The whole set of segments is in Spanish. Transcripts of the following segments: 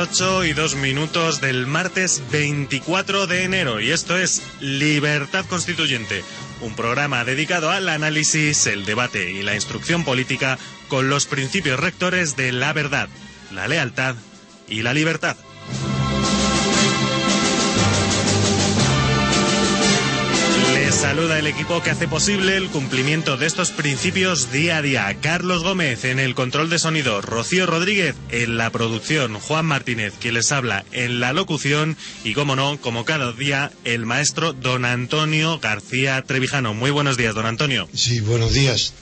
8 y 2 minutos del martes 24 de enero y esto es Libertad Constituyente, un programa dedicado al análisis, el debate y la instrucción política con los principios rectores de la verdad, la lealtad y la libertad. Saluda el equipo que hace posible el cumplimiento de estos principios día a día. Carlos Gómez en el control de sonido, Rocío Rodríguez en la producción, Juan Martínez quien les habla en la locución y, como no, como cada día, el maestro don Antonio García Trevijano. Muy buenos días, don Antonio. Sí, buenos días.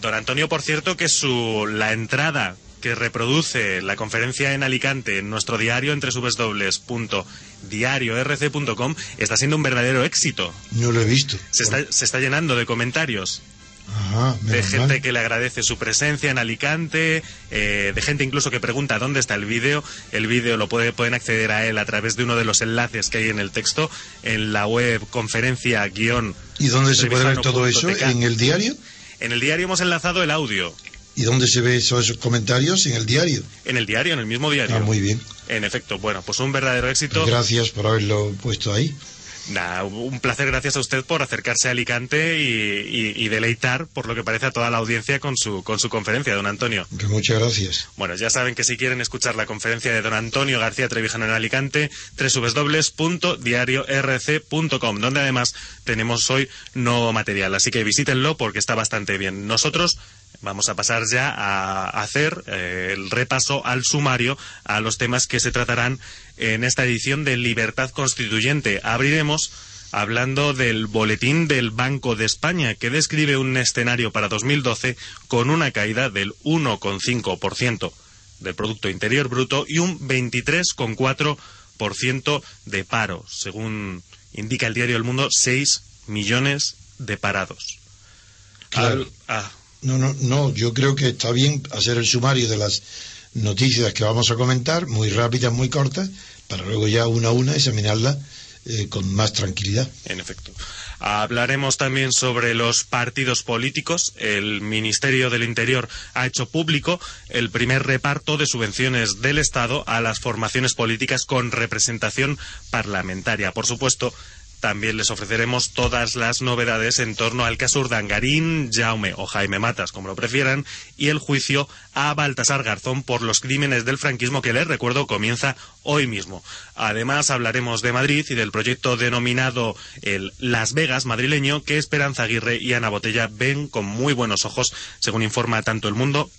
Don Antonio, por cierto, que su la entrada que reproduce la conferencia en Alicante en nuestro diario entre subes.diariorc.com está siendo un verdadero éxito. No lo he visto. Se está, se está llenando de comentarios Ajá, de gente mal. que le agradece su presencia en Alicante, eh, de gente incluso que pregunta dónde está el vídeo. El vídeo lo puede, pueden acceder a él a través de uno de los enlaces que hay en el texto en la web conferencia guion. ¿Y dónde se puede ver todo eso? ¿En el diario? En el diario hemos enlazado el audio. ¿Y dónde se ve eso- esos comentarios? En el diario. En el diario, en el mismo diario. Ah, muy bien. En efecto, bueno, pues un verdadero éxito. Gracias por haberlo puesto ahí. Nah, un placer, gracias a usted por acercarse a Alicante y, y- y deleitar, por lo que parece, a toda la audiencia con su, con su conferencia, don Antonio. Que muchas gracias. Bueno, ya saben que si quieren escuchar la conferencia de don Antonio García Trevijano en Alicante, www.diariorc.com, donde además tenemos hoy nuevo material. Así que visítenlo porque está bastante bien. Nosotros vamos a pasar ya a hacer eh, el repaso al sumario a los temas que se tratarán en esta edición de Libertad Constituyente. Abriremos hablando del boletín del Banco de España, que describe un escenario para 2012 con una caída del 1,5% del Producto Interior Bruto y un 23,4% de paro, según indica el diario El Mundo, 6 millones de parados. Claro. Al- ah, No, no, no, yo creo que está bien hacer el sumario de las noticias que vamos a comentar, muy rápidas, muy cortas, para luego ya una a una examinarlas eh, con más tranquilidad. En efecto. Hablaremos también sobre los partidos políticos. El Ministerio del Interior ha hecho público el primer reparto de subvenciones del Estado a las formaciones políticas con representación parlamentaria. Por supuesto, también les ofreceremos todas las novedades en torno al caso Urdangarín, Jaume o Jaime Matas, como lo prefieran, y el juicio a Baltasar Garzón por los crímenes del franquismo que les recuerdo comienza hoy mismo. Además hablaremos de Madrid y del proyecto denominado el Las Vegas madrileño que Esperanza Aguirre y Ana Botella ven con muy buenos ojos, según informa tanto el mundo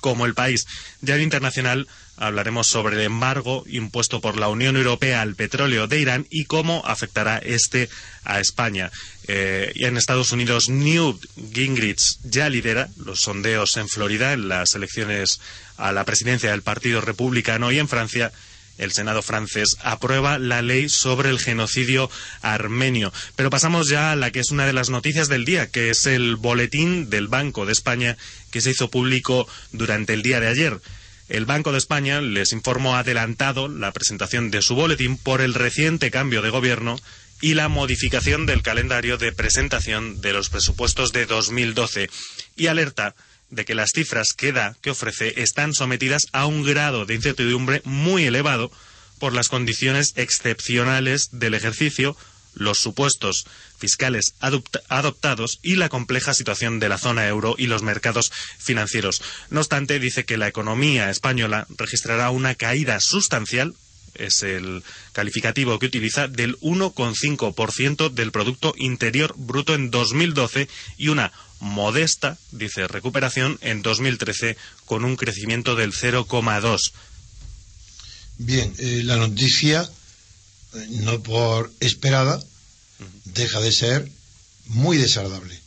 como el país. Ya internacional hablaremos sobre el embargo impuesto por la Unión Europea al petróleo de Irán y cómo afectará este a España. Eh, y en Estados Unidos, Newt Gingrich ya lidera los sondeos en Florida en las elecciones a la presidencia del Partido Republicano y en Francia el Senado francés aprueba la ley sobre el genocidio armenio. Pero pasamos ya a la que es una de las noticias del día, que es el boletín del Banco de España que se hizo público durante el día de ayer. El Banco de España les informó adelantado la presentación de su boletín por el reciente cambio de gobierno y la modificación del calendario de presentación de los presupuestos de 2012 y alerta de que las cifras que que ofrece, están sometidas a un grado de incertidumbre muy elevado por las condiciones excepcionales del ejercicio, los supuestos fiscales adopta- adoptados y la compleja situación de la zona euro y los mercados financieros. No obstante, dice que la economía española registrará una caída sustancial es el calificativo que utiliza del 1,5% del Producto Interior Bruto en 2012 y una modesta, dice recuperación, en 2013 con un crecimiento del 0,2. Bien, eh, la noticia, eh, no por esperada, deja de ser muy desagradable.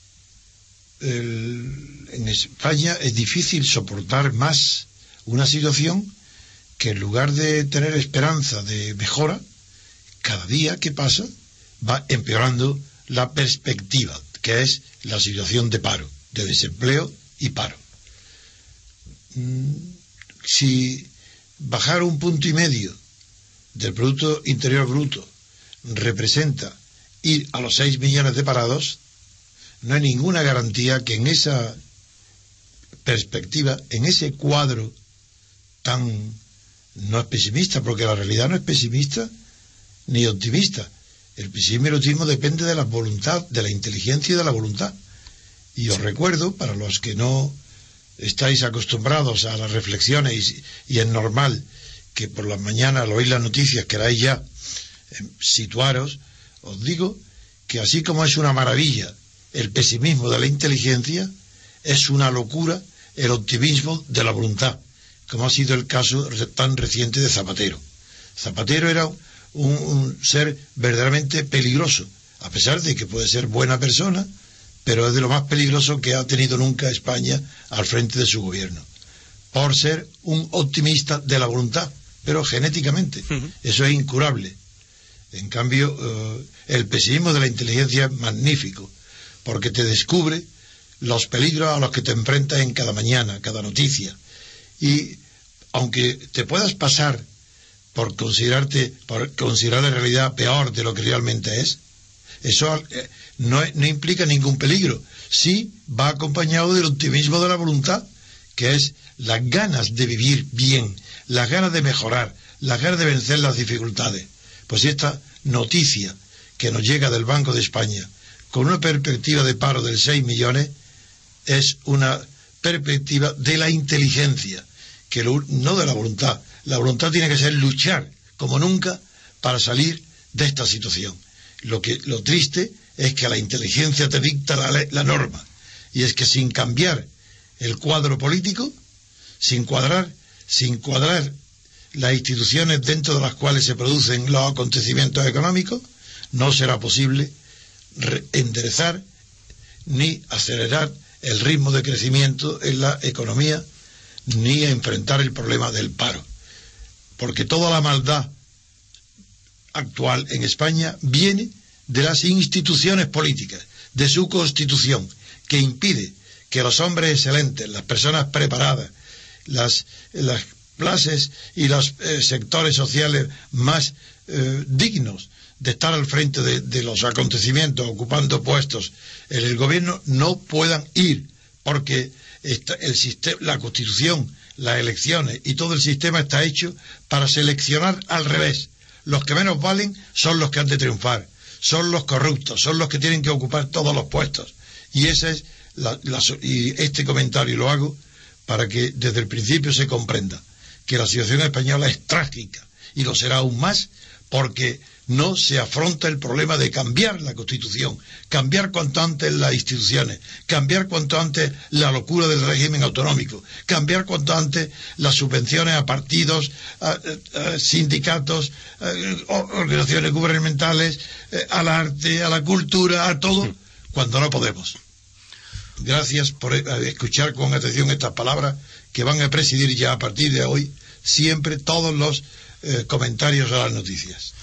en España es difícil soportar más una situación que en lugar de tener esperanza de mejora, cada día que pasa va empeorando la perspectiva, que es la situación de paro, de desempleo y paro. Mm, si bajar un punto y medio del Producto Interior Bruto representa ir a los 6 millones de parados, no hay ninguna garantía que en esa perspectiva, en ese cuadro tan no es pesimista, porque la realidad no es pesimista ni optimista. El pesimismo y el optimismo depende de la voluntad, de la inteligencia y de la voluntad. Y os recuerdo, para los que no estáis acostumbrados a las reflexiones y, es normal que por las mañanas al oír las noticias queráis ya eh, situaros, os digo que así como es una maravilla el pesimismo de la inteligencia, es una locura el optimismo de la voluntad, como ha sido el caso tan reciente de Zapatero. Zapatero era un, ser verdaderamente peligroso, a pesar de que puede ser buena persona, pero es de lo más peligroso que ha tenido nunca España al frente de su gobierno, por ser un optimista de la voluntad, pero genéticamente. Eso es incurable. En cambio, eh, el pesimismo de la inteligencia es magnífico, porque te descubre los peligros a los que te enfrentas en cada mañana, cada noticia. Y aunque te puedas pasar por considerarte, por considerar la realidad peor de lo que realmente es, eso eh, no, no implica ningún peligro. Sí va acompañado del optimismo de la voluntad, que es las ganas de vivir bien, las ganas de mejorar, las ganas de vencer las dificultades. Pues esta noticia que nos llega del Banco de España, con una perspectiva de paro del 6 millones, es una perspectiva de la inteligencia, que no de la voluntad. La voluntad tiene que ser luchar como nunca para salir de esta situación. Lo, que, lo triste es que la inteligencia te dicta la, la norma. Y es que sin cambiar el cuadro político, sin cuadrar, sin cuadrar las instituciones dentro de las cuales se producen los acontecimientos económicos, no será posible enderezar ni acelerar el ritmo de crecimiento en la economía ni enfrentar el problema del paro. Porque toda la maldad actual en España viene de las instituciones políticas, de su constitución, que impide que los hombres excelentes, las personas preparadas, las, las clases y los eh, sectores sociales más eh, dignos de estar al frente de, los acontecimientos, ocupando puestos en el gobierno, no puedan ir, porque el sistema, la constitución, las elecciones y todo el sistema está hecho para seleccionar al revés. Los que menos valen son los que han de triunfar, son los corruptos, son los que tienen que ocupar todos los puestos. Y ese es y este comentario lo hago para que desde el principio se comprenda que la situación española es trágica y lo será aún más porque no se afronta el problema de cambiar la Constitución, cambiar cuanto antes las instituciones, cambiar cuanto antes la locura del régimen autonómico, cambiar cuanto antes las subvenciones a partidos, a, sindicatos, organizaciones gubernamentales, eh, al arte, a la cultura, a todo, cuando no podemos. Gracias por eh, escuchar con atención estas palabras que van a presidir ya a partir de hoy siempre todos los eh, comentarios a las noticias.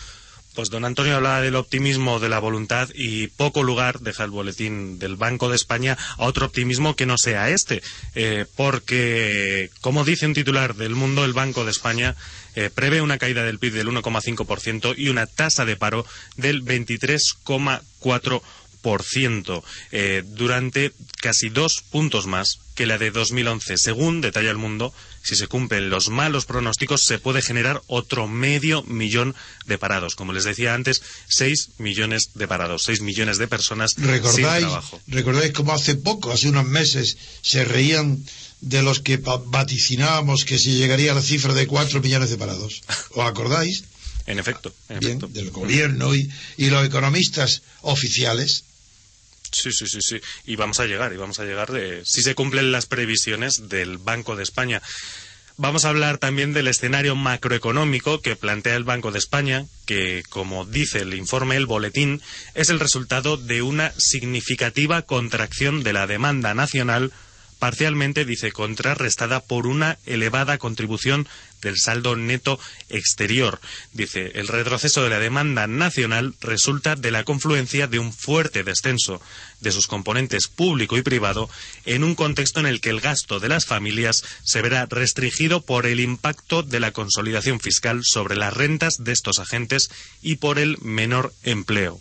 Pues don Antonio habla del optimismo de la voluntad y poco lugar deja el boletín del Banco de España a otro optimismo que no sea este, eh, porque, como dice un titular del Mundo, el Banco de España eh, prevé una caída del PIB del 1,5% y una tasa de paro del 23,4%. Eh, durante casi dos puntos más que la de 2011. Según detalla el mundo, si se cumplen los malos pronósticos, se puede generar otro medio millón de parados. Como les decía antes, seis millones de parados, seis millones de personas sin trabajo. ¿Recordáis cómo hace poco, hace unos meses, se reían de los que vaticinábamos que se llegaría a la cifra de cuatro millones de parados? ¿Os acordáis? En efecto, Del gobierno y los economistas oficiales Sí, sí, sí, sí. Y vamos a llegar, y vamos a llegar de si se cumplen las previsiones del Banco de España. Vamos a hablar también del escenario macroeconómico que plantea el Banco de España, que, como dice el informe El Boletín, es el resultado de una significativa contracción de la demanda nacional parcialmente, dice, contrarrestada por una elevada contribución del saldo neto exterior. Dice, el retroceso de la demanda nacional resulta de la confluencia de un fuerte descenso de sus componentes público y privado en un contexto en el que el gasto de las familias se verá restringido por el impacto de la consolidación fiscal sobre las rentas de estos agentes y por el menor empleo.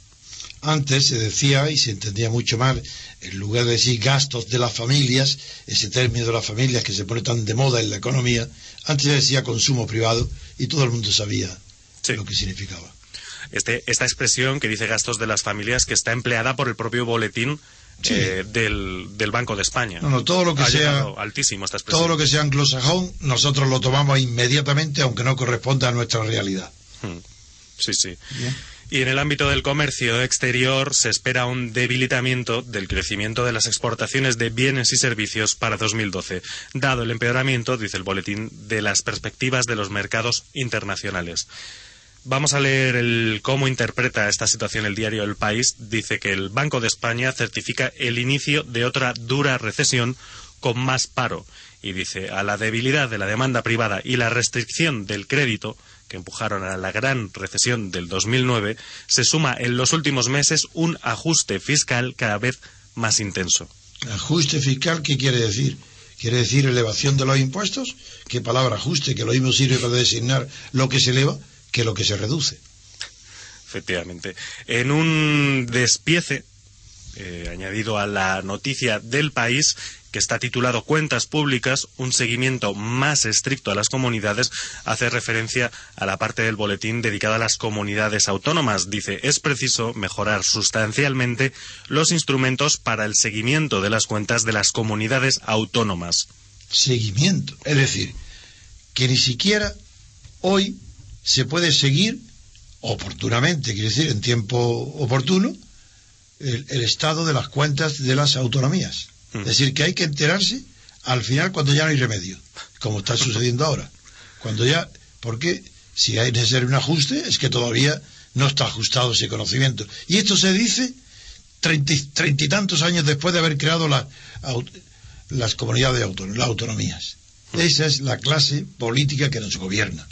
Antes se decía, y se entendía mucho mal, en lugar de decir gastos de las familias, ese término de las familias que se pone tan de moda en la economía, antes se decía consumo privado y todo el mundo sabía lo que significaba. Este, esta expresión que dice gastos de las familias que está empleada por el propio boletín eh, del, Banco de España. No, no, todo lo que sea altísimo todo lo que sea anglosajón, nosotros lo tomamos inmediatamente, aunque no corresponda a nuestra realidad. Hmm. Sí, sí. Y en el ámbito del comercio exterior se espera un debilitamiento del crecimiento de las exportaciones de bienes y servicios para 2012, dado el empeoramiento, dice el boletín, de las perspectivas de los mercados internacionales. Vamos a leer el, cómo interpreta esta situación el diario El País. Dice que el Banco de España certifica el inicio de otra dura recesión con más paro. Y dice, a la debilidad de la demanda privada y la restricción del crédito, que empujaron a la gran recesión del 2009, se suma en los últimos meses un ajuste fiscal cada vez más intenso. ¿Ajuste fiscal qué quiere decir? ¿Quiere decir elevación de los impuestos? ¿Qué palabra ajuste? Que lo mismo sirve para designar lo que se eleva que lo que se reduce. Efectivamente. En un despiece eh, añadido a la noticia del país, que está titulado Cuentas Públicas, un seguimiento más estricto a las comunidades, hace referencia a la parte del boletín dedicada a las comunidades autónomas. Dice, es preciso mejorar sustancialmente los instrumentos para el seguimiento de las cuentas de las comunidades autónomas. Seguimiento. Es decir, que ni siquiera hoy se puede seguir oportunamente, quiere decir, en tiempo oportuno, el estado de las cuentas de las autonomías. Es decir, que hay que enterarse al final cuando ya no hay remedio, como está sucediendo ahora. Cuando ya, porque si hay necesario un ajuste, es que todavía no está ajustado ese conocimiento. Y esto se dice treinta y tantos años después de haber creado las comunidades autónomas, las autonomías. Esa es la clase política que nos gobierna.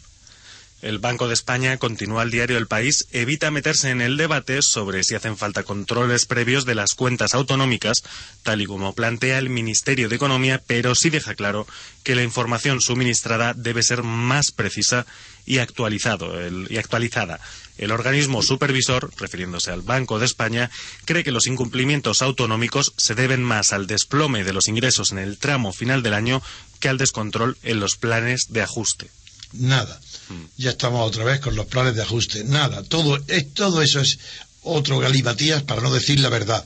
El Banco de España, continúa el diario El País, evita meterse en el debate sobre si hacen falta controles previos de las cuentas autonómicas, tal y como plantea el Ministerio de Economía, pero sí deja claro que la información suministrada debe ser más precisa y, actualizada. El organismo supervisor, refiriéndose al Banco de España, cree que los incumplimientos autonómicos se deben más al desplome de los ingresos en el tramo final del año que al descontrol en los planes de ajuste. Nada ya estamos otra vez con los planes de ajuste. Nada, todo, es, todo eso es otro galimatías para no decir la verdad.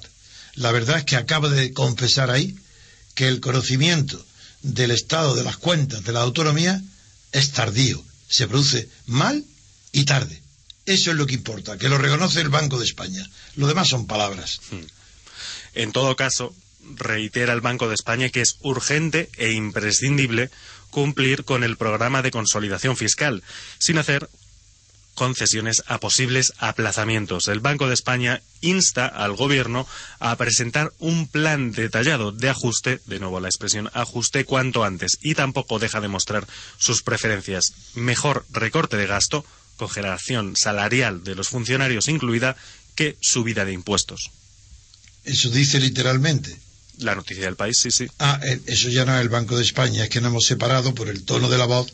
La verdad es que acaba de confesar ahí que el conocimiento del estado de las cuentas de la autonomía es tardío, se produce mal y tarde. Eso es lo que importa, que lo reconoce el Banco de España. Lo demás son palabras. En todo caso, reitera el Banco de España que es urgente e imprescindible cumplir con el programa de consolidación fiscal, sin hacer concesiones a posibles aplazamientos. El Banco de España insta al Gobierno a presentar un plan detallado de ajuste, de nuevo la expresión ajuste, cuanto antes, y tampoco deja de mostrar sus preferencias. Mejor recorte de gasto, congelación salarial de los funcionarios incluida, que subida de impuestos. Eso dice literalmente. La noticia del país, sí, sí. Ah, eh, eso ya no es el Banco de España, es que nos hemos separado por el tono de la voz.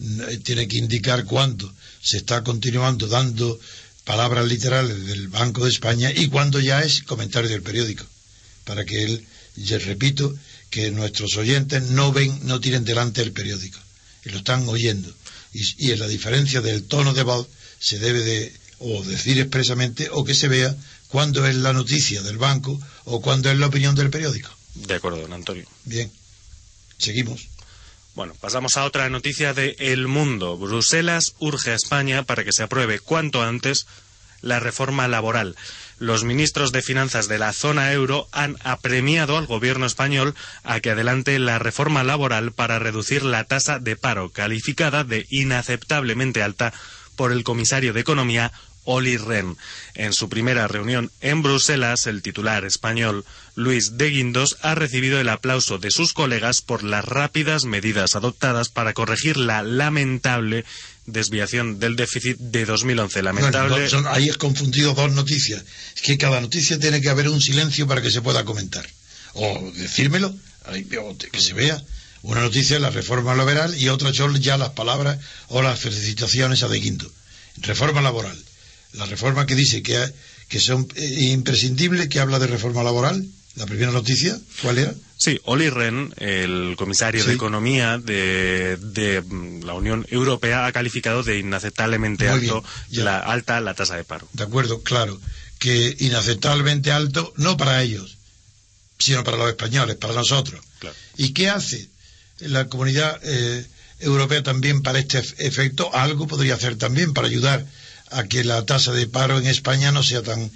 Eh, tiene que indicar cuándo se está continuando dando palabras literales del Banco de España y cuándo ya es comentario del periódico. Para que él, y repito, que nuestros oyentes no ven, no tienen delante el periódico y lo están oyendo. Y, y en la diferencia del tono de voz se debe de o decir expresamente o que se vea cuándo es la noticia del banco o cuándo es la opinión del periódico. De acuerdo, don Antonio. Bien, seguimos. Bueno, pasamos a otra noticia de El Mundo. Bruselas urge a España para que se apruebe cuanto antes la reforma laboral. los ministros de Finanzas de la zona euro han apremiado al gobierno español a que adelante la reforma laboral para reducir la tasa de paro, calificada de inaceptablemente alta por el comisario de Economía Oli Rehn. En su primera reunión en Bruselas, el titular español Luis de Guindos ha recibido el aplauso de sus colegas por las rápidas medidas adoptadas para corregir la lamentable desviación del déficit de 2011. Lamentable. ahí es confundido dos noticias. Es que cada noticia tiene que haber un silencio para que se pueda comentar. O decírmelo, que se vea. Una noticia es la reforma laboral y otra son ya las palabras o las felicitaciones a De Guindo. Reforma laboral la reforma que dice que, que son eh, imprescindibles, que habla de reforma laboral, la primera noticia, ¿cuál era? Sí, Oli Rehn, el comisario de Economía de, de, mm, la Unión Europea, ha calificado de inaceptablemente alto la alta la tasa de paro. De acuerdo, claro, que inaceptablemente alto no para ellos, sino para los españoles, para nosotros. ¿Y qué hace la comunidad eh, europea también para este efecto? Algo podría hacer también para ayudar a que la tasa de paro en España no sea tan,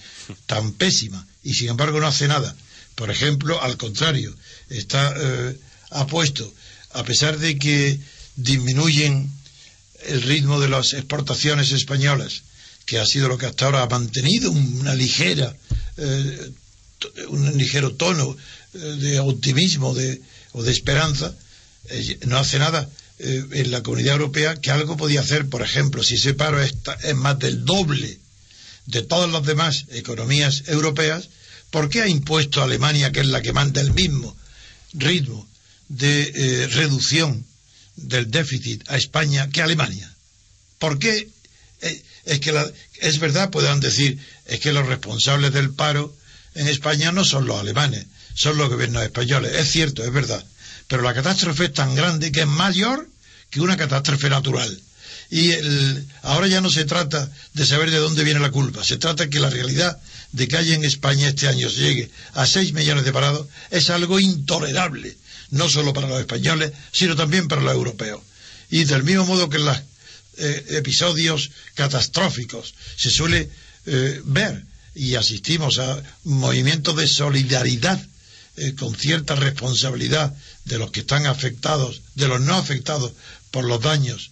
tan pésima. Y sin embargo no hace nada. Por ejemplo, al contrario, está eh, apuesto, a pesar de que disminuyen el ritmo de las exportaciones españolas, que ha sido lo que hasta ahora ha mantenido una ligera, eh, un ligero tono eh, de optimismo de, o de esperanza, no hace nada eh, en la comunidad europea que algo podía hacer, por ejemplo, si ese paro es, más del doble de todas las demás economías europeas, ¿por qué ha impuesto a Alemania, que es la que manda el mismo ritmo de eh, reducción del déficit a España que Alemania? ¿Por qué? Eh, es que es verdad, puedan decir, es que los responsables del paro en España no son los alemanes, son los gobiernos españoles. Es cierto, es verdad pero la catástrofe es tan grande que es mayor que una catástrofe natural. Y ahora ya no se trata de saber de dónde viene la culpa, se trata que la realidad de que haya en España este año se llegue a 6 millones de parados es algo intolerable, no solo para los españoles, sino también para los europeos. Y del mismo modo que en los eh, episodios catastróficos se suele eh, ver y asistimos a movimientos de solidaridad eh, con cierta responsabilidad de los que están afectados, de los no afectados por los daños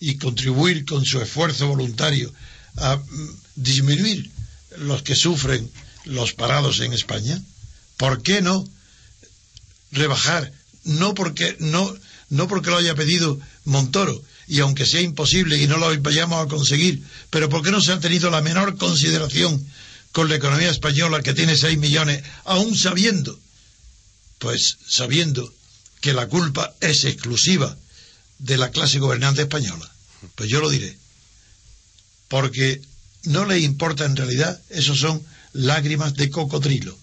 y contribuir con su esfuerzo voluntario a mm, disminuir los que sufren los parados en España? ¿Por qué no rebajar? No porque no no porque lo haya pedido Montoro y aunque sea imposible y no lo vayamos a conseguir, pero porque no se ha tenido la menor consideración con la economía española que tiene 6 millones, aún sabiendo pues sabiendo que la culpa es exclusiva de la clase gobernante española. Pues yo lo diré. Porque no le importa en realidad, esos son lágrimas de cocodrilo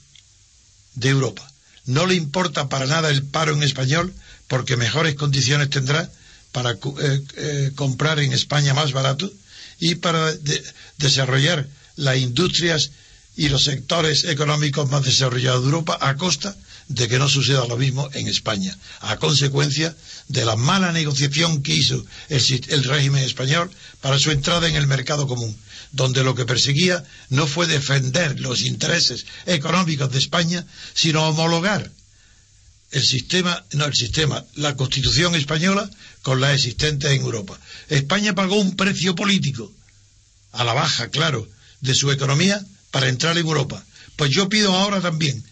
de Europa. No le importa para nada el paro en español porque mejores condiciones tendrá para eh, eh, comprar en España más barato y para desarrollar las industrias y los sectores económicos más desarrollados de Europa a costa de que no suceda lo mismo en España, a consecuencia de la mala negociación que hizo el, régimen español para su entrada en el mercado común, donde lo que perseguía no fue defender los intereses económicos de España, sino homologar el sistema, no el sistema, la constitución española con la existente en Europa. España pagó un precio político, a la baja, claro, de su economía para entrar en Europa. Pues yo pido ahora también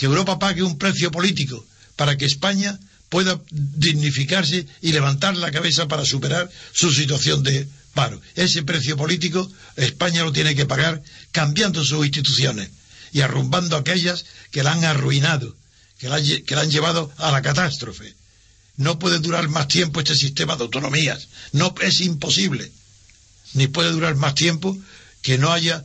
que Europa pague un precio político para que España pueda dignificarse y levantar la cabeza para superar su situación de paro. Ese precio político España lo tiene que pagar cambiando sus instituciones y arrumbando aquellas que la han arruinado, que la, que la han llevado a la catástrofe. No puede durar más tiempo este sistema de autonomías. No es imposible. Ni puede durar más tiempo que no haya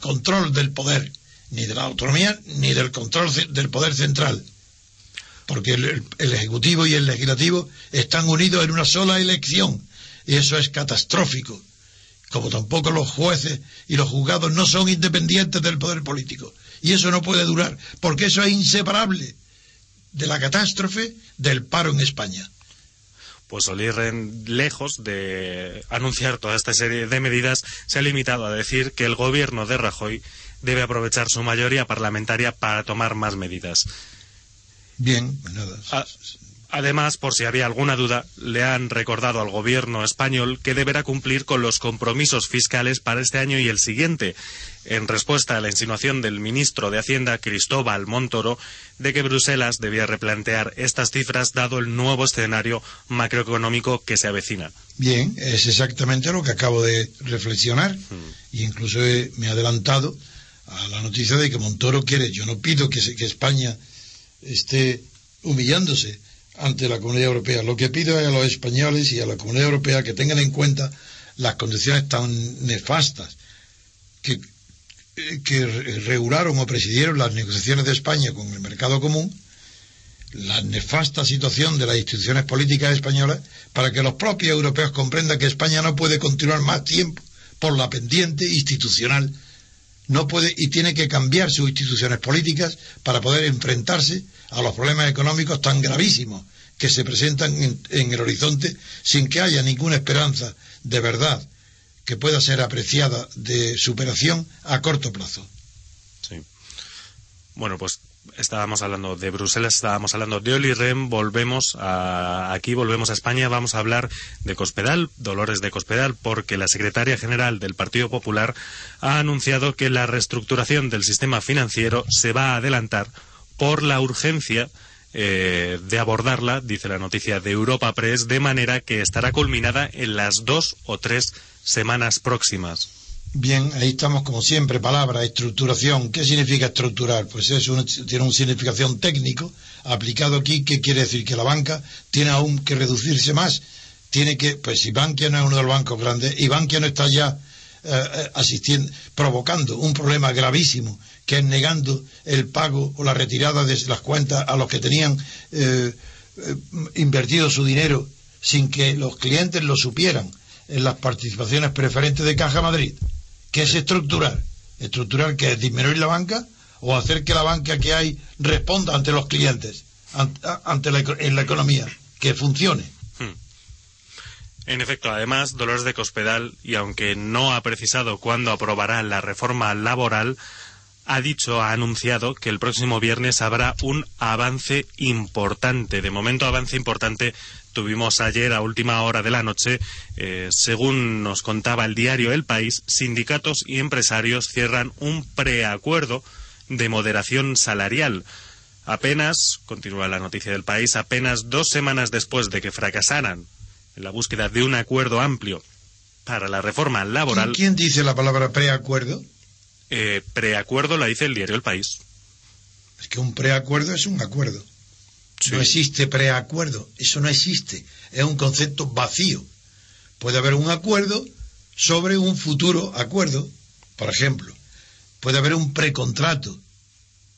control del poder ni de la autonomía ni del control del poder central. Porque el, Ejecutivo y el Legislativo están unidos en una sola elección. Y eso es catastrófico. Como tampoco los jueces y los juzgados no son independientes del poder político. Y eso no puede durar, porque eso es inseparable de la catástrofe del paro en España pues Olirren, lejos de anunciar toda esta serie de medidas, se ha limitado a decir que el gobierno de Rajoy debe aprovechar su mayoría parlamentaria para tomar más medidas. Bien, pues nada. Además, por si había alguna duda, le han recordado al gobierno español que deberá cumplir con los compromisos fiscales para este año y el siguiente, en respuesta a la insinuación del ministro de Hacienda, Cristóbal Montoro, de que Bruselas debía replantear estas cifras dado el nuevo escenario macroeconómico que se avecina. Bien, es exactamente lo que acabo de reflexionar. Y incluso me he adelantado a la noticia de que Montoro quiere. Yo no pido que, España esté humillándose ante la Comunidad Europea. Lo que pido es a los españoles y a la Comunidad Europea que tengan en cuenta las condiciones tan nefastas que, que regularon o presidieron las negociaciones de España con el mercado común, la nefasta situación de las instituciones políticas españolas, para que los propios europeos comprendan que España no puede continuar más tiempo por la pendiente institucional no puede y tiene que cambiar sus instituciones políticas para poder enfrentarse a los problemas económicos tan gravísimos que se presentan en, el horizonte sin que haya ninguna esperanza de verdad que pueda ser apreciada de superación a corto plazo. Sí. Bueno, pues estábamos hablando de Bruselas, estábamos hablando de Oli volvemos aquí, volvemos a España, vamos a hablar de Cospedal, Dolores de Cospedal, porque la secretaria general del Partido Popular ha anunciado que la reestructuración del sistema financiero se va a adelantar por la urgencia eh, de abordarla, dice la noticia de Europa Press, de manera que estará culminada en las dos o tres semanas próximas. Bien, ahí estamos como siempre, palabra, estructuración. ¿Qué significa estructurar? Pues eso tiene una significación técnico aplicado aquí, ¿qué quiere decir? Que la banca tiene aún que reducirse más. Tiene que, pues si Bankia no es uno de los bancos grandes y Bankia no está ya eh, eh, asistiendo, provocando un problema gravísimo, que es negando el pago o la retirada de las cuentas a los que tenían eh, invertido su dinero sin que los clientes lo supieran en las participaciones preferentes de Caja Madrid. ¿Qué es estructurar? Estructurar que es disminuir la banca o hacer que la banca que hay responda ante los clientes, ante, la, la economía, que funcione. Hmm. En efecto, además, Dolores de Cospedal, y aunque no ha precisado cuándo aprobará la reforma laboral, ha dicho, ha anunciado que el próximo viernes habrá un avance importante. De momento, avance importante tuvimos ayer a última hora de la noche, eh, según nos contaba el diario El País, sindicatos y empresarios cierran un preacuerdo de moderación salarial. Apenas, continúa la noticia del país, apenas dos semanas después de que fracasaran en la búsqueda de un acuerdo amplio para la reforma laboral. ¿Quién dice la palabra preacuerdo? Eh, preacuerdo la dice el diario El País. Es que un preacuerdo es un acuerdo. No existe preacuerdo, eso no existe, es un concepto vacío. Puede haber un acuerdo sobre un futuro acuerdo, por ejemplo. Puede haber un precontrato,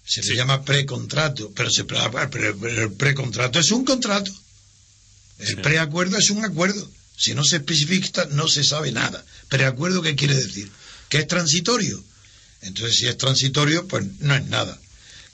se le llama precontrato, pero, se, el precontrato es un contrato. El preacuerdo es un acuerdo. Si no se especifica, no se sabe nada. ¿Preacuerdo qué quiere decir? Que es transitorio. Entonces, si es transitorio, pues no es nada.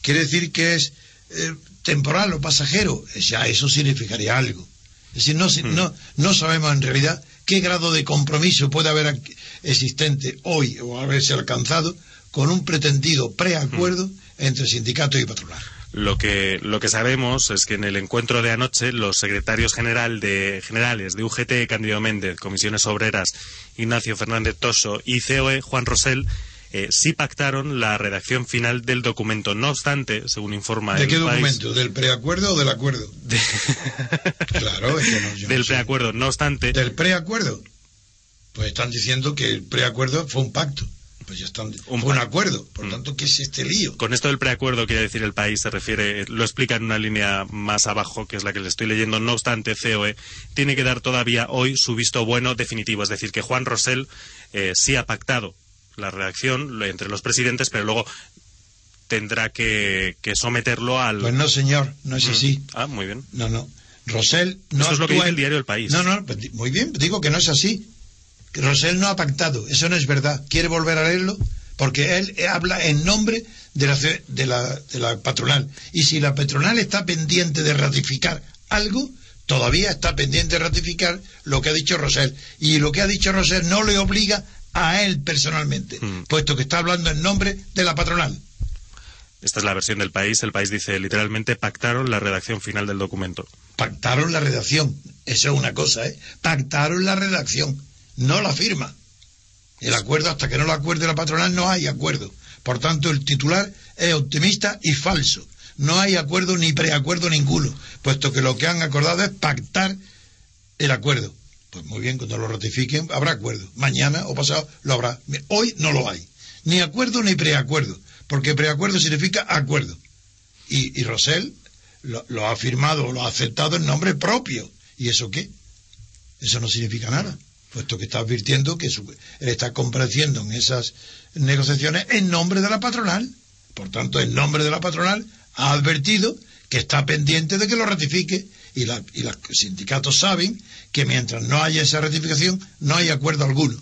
Quiere decir que es eh, temporal o pasajero, ya eso significaría algo. Es decir, no, hmm. no, no sabemos en realidad qué grado de compromiso puede haber existente hoy o haberse alcanzado con un pretendido preacuerdo hmm. entre sindicato y patronal. Lo que, lo que sabemos es que en el encuentro de anoche los secretarios general de, generales de UGT, Candido Méndez, Comisiones Obreras, Ignacio Fernández Toso y COE, Juan Rosell, eh, sí pactaron la redacción final del documento. No obstante, según informa ¿De qué documento? ¿Del preacuerdo o del acuerdo? claro, es que no, Del preacuerdo. No obstante... ¿Del preacuerdo? Pues están diciendo que el preacuerdo fue un pacto. Pues ya están, un fue un acuerdo. Por lo mm. tanto, ¿qué es este lío? Con esto del preacuerdo, quiere decir el país, se refiere, lo explica en una línea más abajo, que es la que le estoy leyendo. No obstante, COE tiene que dar todavía hoy su visto bueno definitivo. Es decir, que Juan Rosell eh, sí ha pactado la redacción entre los presidentes, pero luego tendrá que, someterlo al. Pues no, señor, no es mm. así. Ah, muy bien. No, no. Rosell no. Eso es lo que dice el diario El País. No, no, pues muy bien, digo que no es así. Rosell no ha pactado, eso no es verdad. ¿Quiere volver a leerlo? Porque él habla en nombre de la, de la, de la patronal. Y si la patronal está pendiente de ratificar algo, todavía está pendiente de ratificar lo que ha dicho Rosell. Y lo que ha dicho Rosell no le obliga a él personalmente, Mm. puesto que está hablando en nombre de la patronal. Esta es la versión del país. El país dice literalmente pactaron la redacción final del documento. Pactaron la redacción, eso es una cosa, ¿eh? Pactaron la redacción, no la firma. El acuerdo, hasta que no lo acuerde la patronal, no hay acuerdo. Por tanto, el titular es optimista y falso. No hay acuerdo ni preacuerdo ninguno, puesto que lo que han acordado es pactar el acuerdo. Pues muy bien, cuando lo ratifiquen habrá acuerdo. Mañana o pasado lo habrá. Hoy no lo hay. Ni acuerdo ni preacuerdo, porque preacuerdo significa acuerdo. Y, Rosell lo, lo ha firmado, lo ha aceptado en nombre propio. ¿Y eso qué? Eso no significa nada, puesto que está advirtiendo que su- él está compareciendo en esas negociaciones en nombre de la patronal. Por tanto, en nombre de la patronal ha advertido que está pendiente de que lo ratifique y, la- y los sindicatos saben que mientras no haya esa ratificación no hay acuerdo alguno.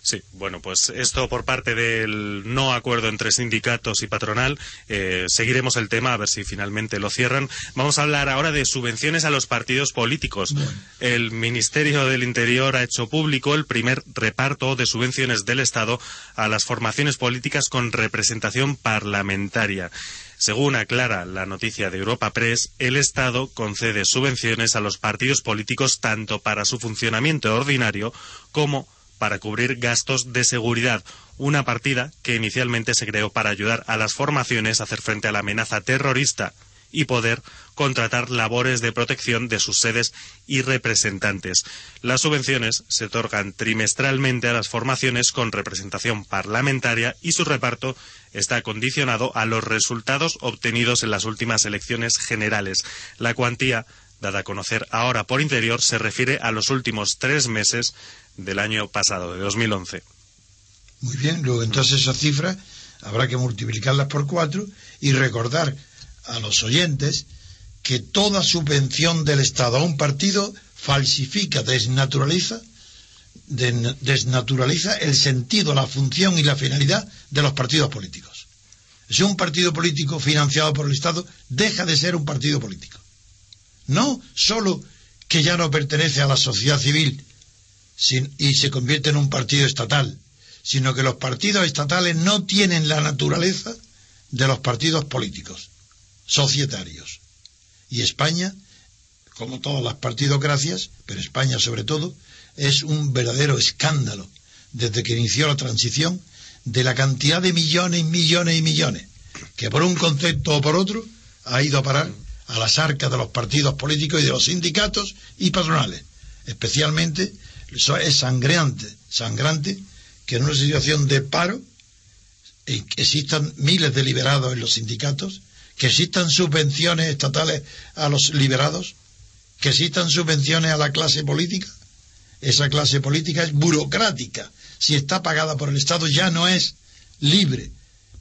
Sí, bueno, pues esto por parte del no acuerdo entre sindicatos y patronal. Eh, seguiremos el tema a ver si finalmente lo cierran. Vamos a hablar ahora de subvenciones a los partidos políticos. El Ministerio del Interior ha hecho público el primer reparto de subvenciones del Estado a las formaciones políticas con representación parlamentaria. Según aclara la noticia de Europa Press, el Estado concede subvenciones a los partidos políticos tanto para su funcionamiento ordinario como para cubrir gastos de seguridad, una partida que inicialmente se creó para ayudar a las formaciones a hacer frente a la amenaza terrorista y poder contratar labores de protección de sus sedes y representantes. Las subvenciones se otorgan trimestralmente a las formaciones con representación parlamentaria y su reparto está condicionado a los resultados obtenidos en las últimas elecciones generales. La cuantía dada a conocer ahora por interior se refiere a los últimos tres meses del año pasado, de 2011. Muy bien, luego entonces esas cifras habrá que multiplicarlas por cuatro y recordar a los oyentes que toda subvención del Estado a un partido falsifica, desnaturaliza, desnaturaliza el sentido, la función y la finalidad de los partidos políticos. Si un partido político financiado por el Estado deja de ser un partido político. No solo que ya no pertenece a la sociedad civil y se convierte en un partido estatal, sino que los partidos estatales no tienen la naturaleza de los partidos políticos, societarios. Y España, como todas las partidocracias, pero España sobre todo, es un verdadero escándalo desde que inició la transición de la cantidad de millones millones y millones que por un concepto o por otro ha ido a parar a las arcas de los partidos políticos y de los sindicatos y patronales. Especialmente es sangreante, sangrante que en una situación de paro eh, existan miles de liberados en los sindicatos, que existan subvenciones estatales a los liberados, que existan subvenciones a la clase política. Esa clase política es burocrática. Si está pagada por el Estado ya no es libre,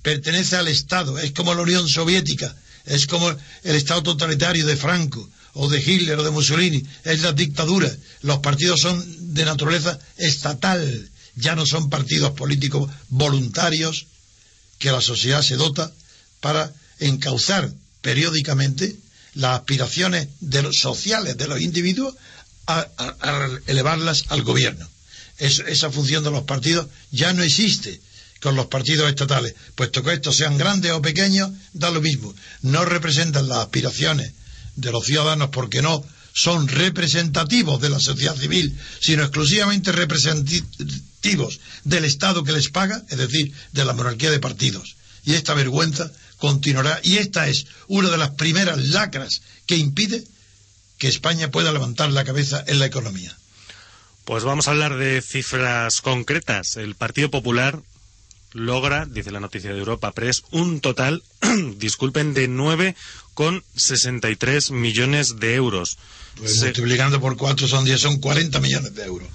pertenece al Estado, es como la Unión Soviética, es como el Estado totalitario de Franco o de Hitler o de Mussolini, es la dictadura. Los partidos son de naturaleza estatal, ya no son partidos políticos voluntarios que la sociedad se dota para encauzar periódicamente las aspiraciones de los sociales de los individuos a, elevarlas al gobierno. Es- esa función de los partidos ya no existe con los partidos estatales, puesto que estos sean grandes o pequeños, da lo mismo. No representan las aspiraciones de los ciudadanos porque no son representativos de la sociedad civil, sino exclusivamente representativos del Estado que les paga, es decir, de la monarquía de partidos. Y esta vergüenza continuará, y esta es una de las primeras lacras que impide que España pueda levantar la cabeza en la economía. Pues vamos a hablar de cifras concretas. El Partido Popular logra, dice la noticia de Europa Press, un total, disculpen, de 9,63 millones de euros. Pues Se- multiplicando por cuatro son 10, son 40 millones de euros.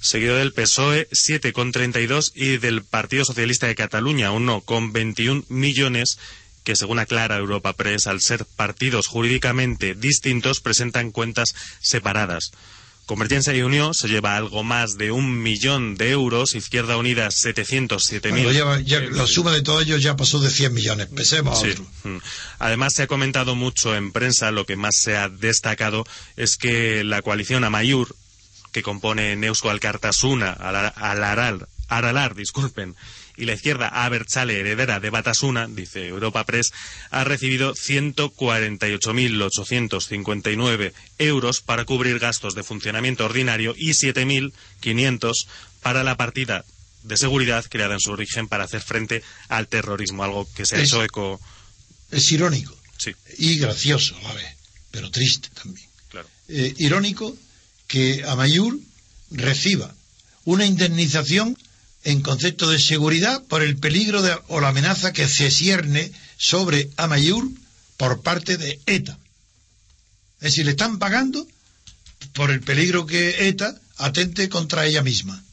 seguido del PSOE 7,32 y del Partido Socialista de Cataluña 1,21 millones que según aclara Europa Press, al ser partidos jurídicamente distintos, presentan cuentas separadas. Convergencia y Unión se lleva algo más de un millón de euros, Izquierda Unida 707.000. Bueno, ya- la suma de todo ello ya pasó de 100 millones. Pesemos Sí. Mm. Además, se ha comentado mucho en prensa, lo que más se ha destacado es que la coalición Amayur, que compone Neusko Alcartasuna, Aralar, Aralar, disculpen, y la izquierda Abertzale, heredera de Batasuna, dice Europa Press, ha recibido 148.859 euros para cubrir gastos de funcionamiento ordinario y 7.500 para la partida de seguridad creada en su origen para hacer frente al terrorismo, algo que se ha hecho eco. Es irónico. Sí. Y gracioso a la vez, pero triste también. Claro. Eh, irónico que Amayur reciba una indemnización en concepto de seguridad por el peligro de, o la amenaza que se cierne sobre Amayur por parte de ETA. Es decir, le están pagando por el peligro que ETA atente contra ella misma.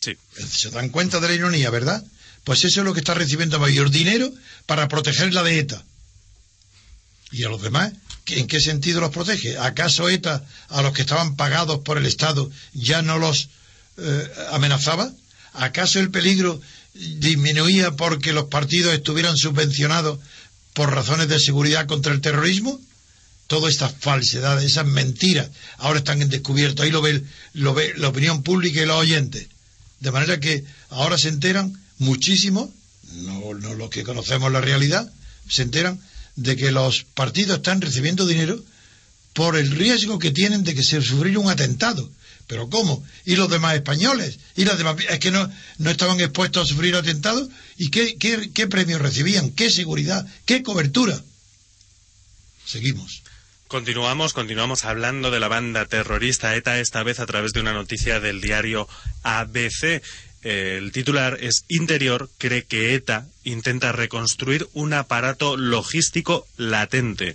Sí. Se dan cuenta de la ironía, ¿verdad? Pues eso es lo que está recibiendo mayor dinero para protegerla de ETA. ¿Y a los demás? ¿En qué sentido los protege? ¿Acaso ETA, a los que estaban pagados por el Estado, ya no los eh, amenazaba? ¿Acaso el peligro disminuía porque los partidos estuvieran subvencionados por razones de seguridad contra el terrorismo? Todas estas falsedades, esas mentiras, ahora están en descubierto. Ahí lo ve, lo ve la opinión pública y los oyentes. De manera que ahora se enteran muchísimo, no, no los que conocemos la realidad, se enteran de que los partidos están recibiendo dinero por el riesgo que tienen de que se sufrir un atentado. ¿Pero cómo? ¿Y los demás españoles? ¿Y los demás? ¿Es que no, no estaban expuestos a sufrir atentados? ¿Y qué, qué, qué premios recibían? ¿Qué seguridad? ¿Qué cobertura? Seguimos. Continuamos, continuamos hablando de la banda terrorista ETA, esta vez a través de una noticia del diario ABC. El titular es Interior cree que ETA intenta reconstruir un aparato logístico latente.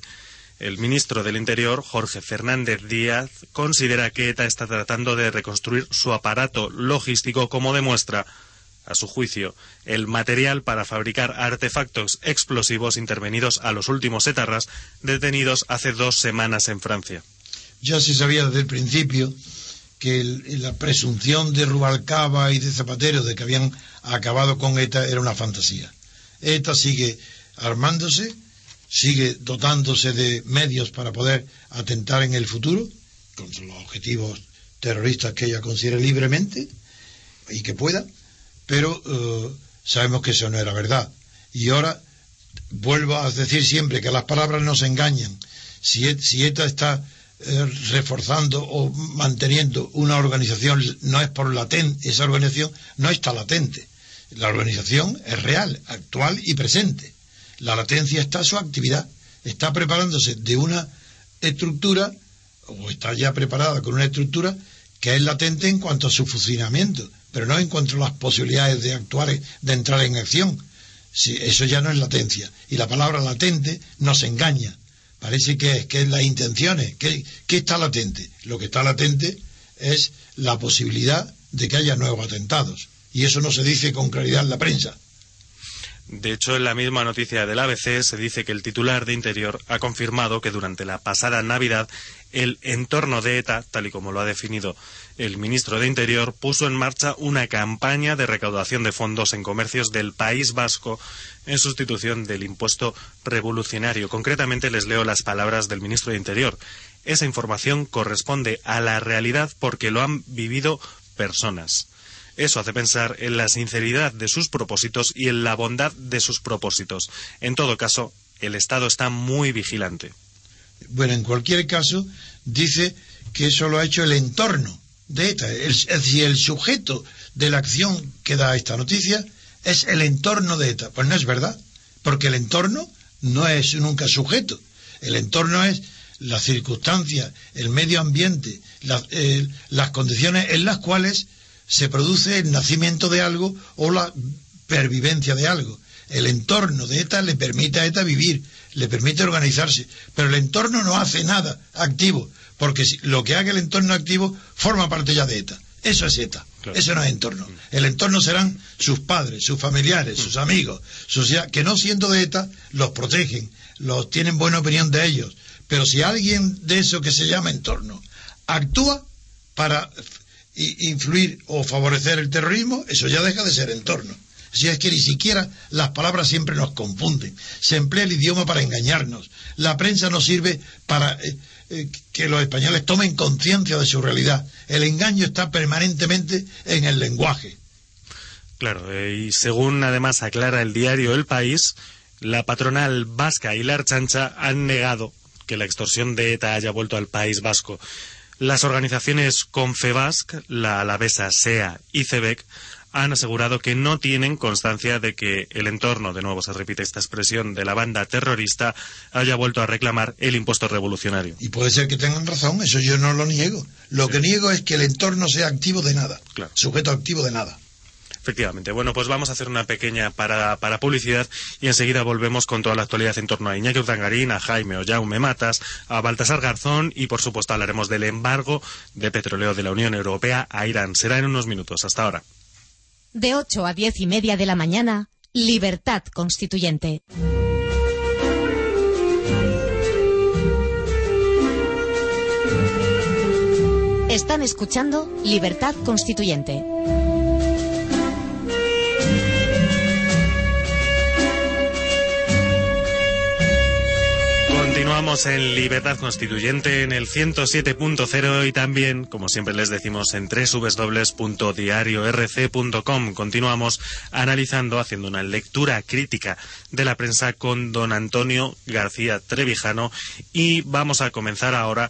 El ministro del Interior, Jorge Fernández Díaz, considera que ETA está tratando de reconstruir su aparato logístico como demuestra, a su juicio, el material para fabricar artefactos explosivos intervenidos a los últimos etarras detenidos hace dos semanas en Francia. Ya se sabía desde el principio que la presunción de Rubalcaba y de Zapatero de que habían acabado con ETA era una fantasía. ETA sigue armándose sigue dotándose de medios para poder atentar en el futuro contra los objetivos terroristas que ella considere libremente y que pueda, pero uh, sabemos que eso no era verdad. Y ahora vuelvo a decir siempre que las palabras nos engañan. Si, e, si ETA está eh, reforzando o manteniendo una organización, no es por latente, esa organización no está latente. La organización es real, actual y presente la latencia está su actividad, está preparándose de una estructura, o está ya preparada con una estructura que es latente en cuanto a su funcionamiento, pero no en cuanto a las posibilidades de actuar, de entrar en acción. Eso ya no es latencia. Y la palabra latente nos engaña. Parece que es, que es las intenciones. ¿Qué, ¿Qué está latente? Lo que está latente es la posibilidad de que haya nuevos atentados. Y eso no se dice con claridad en la prensa. De hecho, en la misma noticia del ABC se dice que el titular de Interior ha confirmado que durante la pasada Navidad el entorno de ETA, tal y como lo ha definido el ministro de Interior, puso en marcha una campaña de recaudación de fondos en comercios del País Vasco en sustitución del impuesto revolucionario. Concretamente les leo las palabras del ministro de Interior. Esa información corresponde a la realidad porque lo han vivido personas. Eso hace pensar en la sinceridad de sus propósitos y en la bondad de sus propósitos. En todo caso, el Estado está muy vigilante. Bueno, en cualquier caso, dice que eso lo ha hecho el entorno de ETA. Es decir, el sujeto de la acción que da esta noticia es el entorno de ETA. Pues no es verdad, porque el entorno no es nunca sujeto. El entorno es las circunstancias, el medio ambiente, eh, las condiciones en las cuales se produce el nacimiento de algo o la pervivencia de algo. El entorno de ETA le permite a ETA vivir, le permite organizarse, pero el entorno no hace nada activo, porque lo que haga el entorno activo forma parte ya de ETA. Eso es ETA. Eso no es entorno. El entorno serán sus padres, sus familiares, sus amigos, sus, que no siendo de ETA los protegen, los tienen buena opinión de ellos. Pero si alguien de eso que se llama entorno actúa para influir o favorecer el terrorismo, eso ya deja de ser entorno. Si es que ni siquiera las palabras siempre nos confunden. Se emplea el idioma para engañarnos. La prensa no sirve para eh, eh, que los españoles tomen conciencia de su realidad. El engaño está permanentemente en el lenguaje. Claro, eh, y según además aclara el diario El País, la patronal vasca y la Archancha han negado que la extorsión de ETA haya vuelto al País Vasco. Las organizaciones Confebasc, la Alavesa, SEA y CEBEC han asegurado que no tienen constancia de que el entorno, de nuevo se repite esta expresión, de la banda terrorista haya vuelto a reclamar el impuesto revolucionario. Y puede ser que tengan razón, eso yo no lo niego. Lo que niego es que el entorno sea activo de nada, sujeto activo de nada. Efectivamente. Bueno, pues vamos a hacer una pequeña para, para publicidad y enseguida volvemos con toda la actualidad en torno a Iñaki Urdangarín, a Jaime Ollaume Matas, a Baltasar Garzón y, por supuesto, hablaremos del embargo de petróleo de la Unión Europea a Irán. Será en unos minutos. Hasta ahora. De 8 a 10 y media de la mañana, Libertad Constituyente. Están escuchando Libertad Constituyente. Continuamos en Libertad Constituyente en el 107.0 y también, como siempre les decimos, en www.diariorc.com. Continuamos analizando, haciendo una lectura crítica de la prensa con don Antonio García Trevijano y vamos a comenzar ahora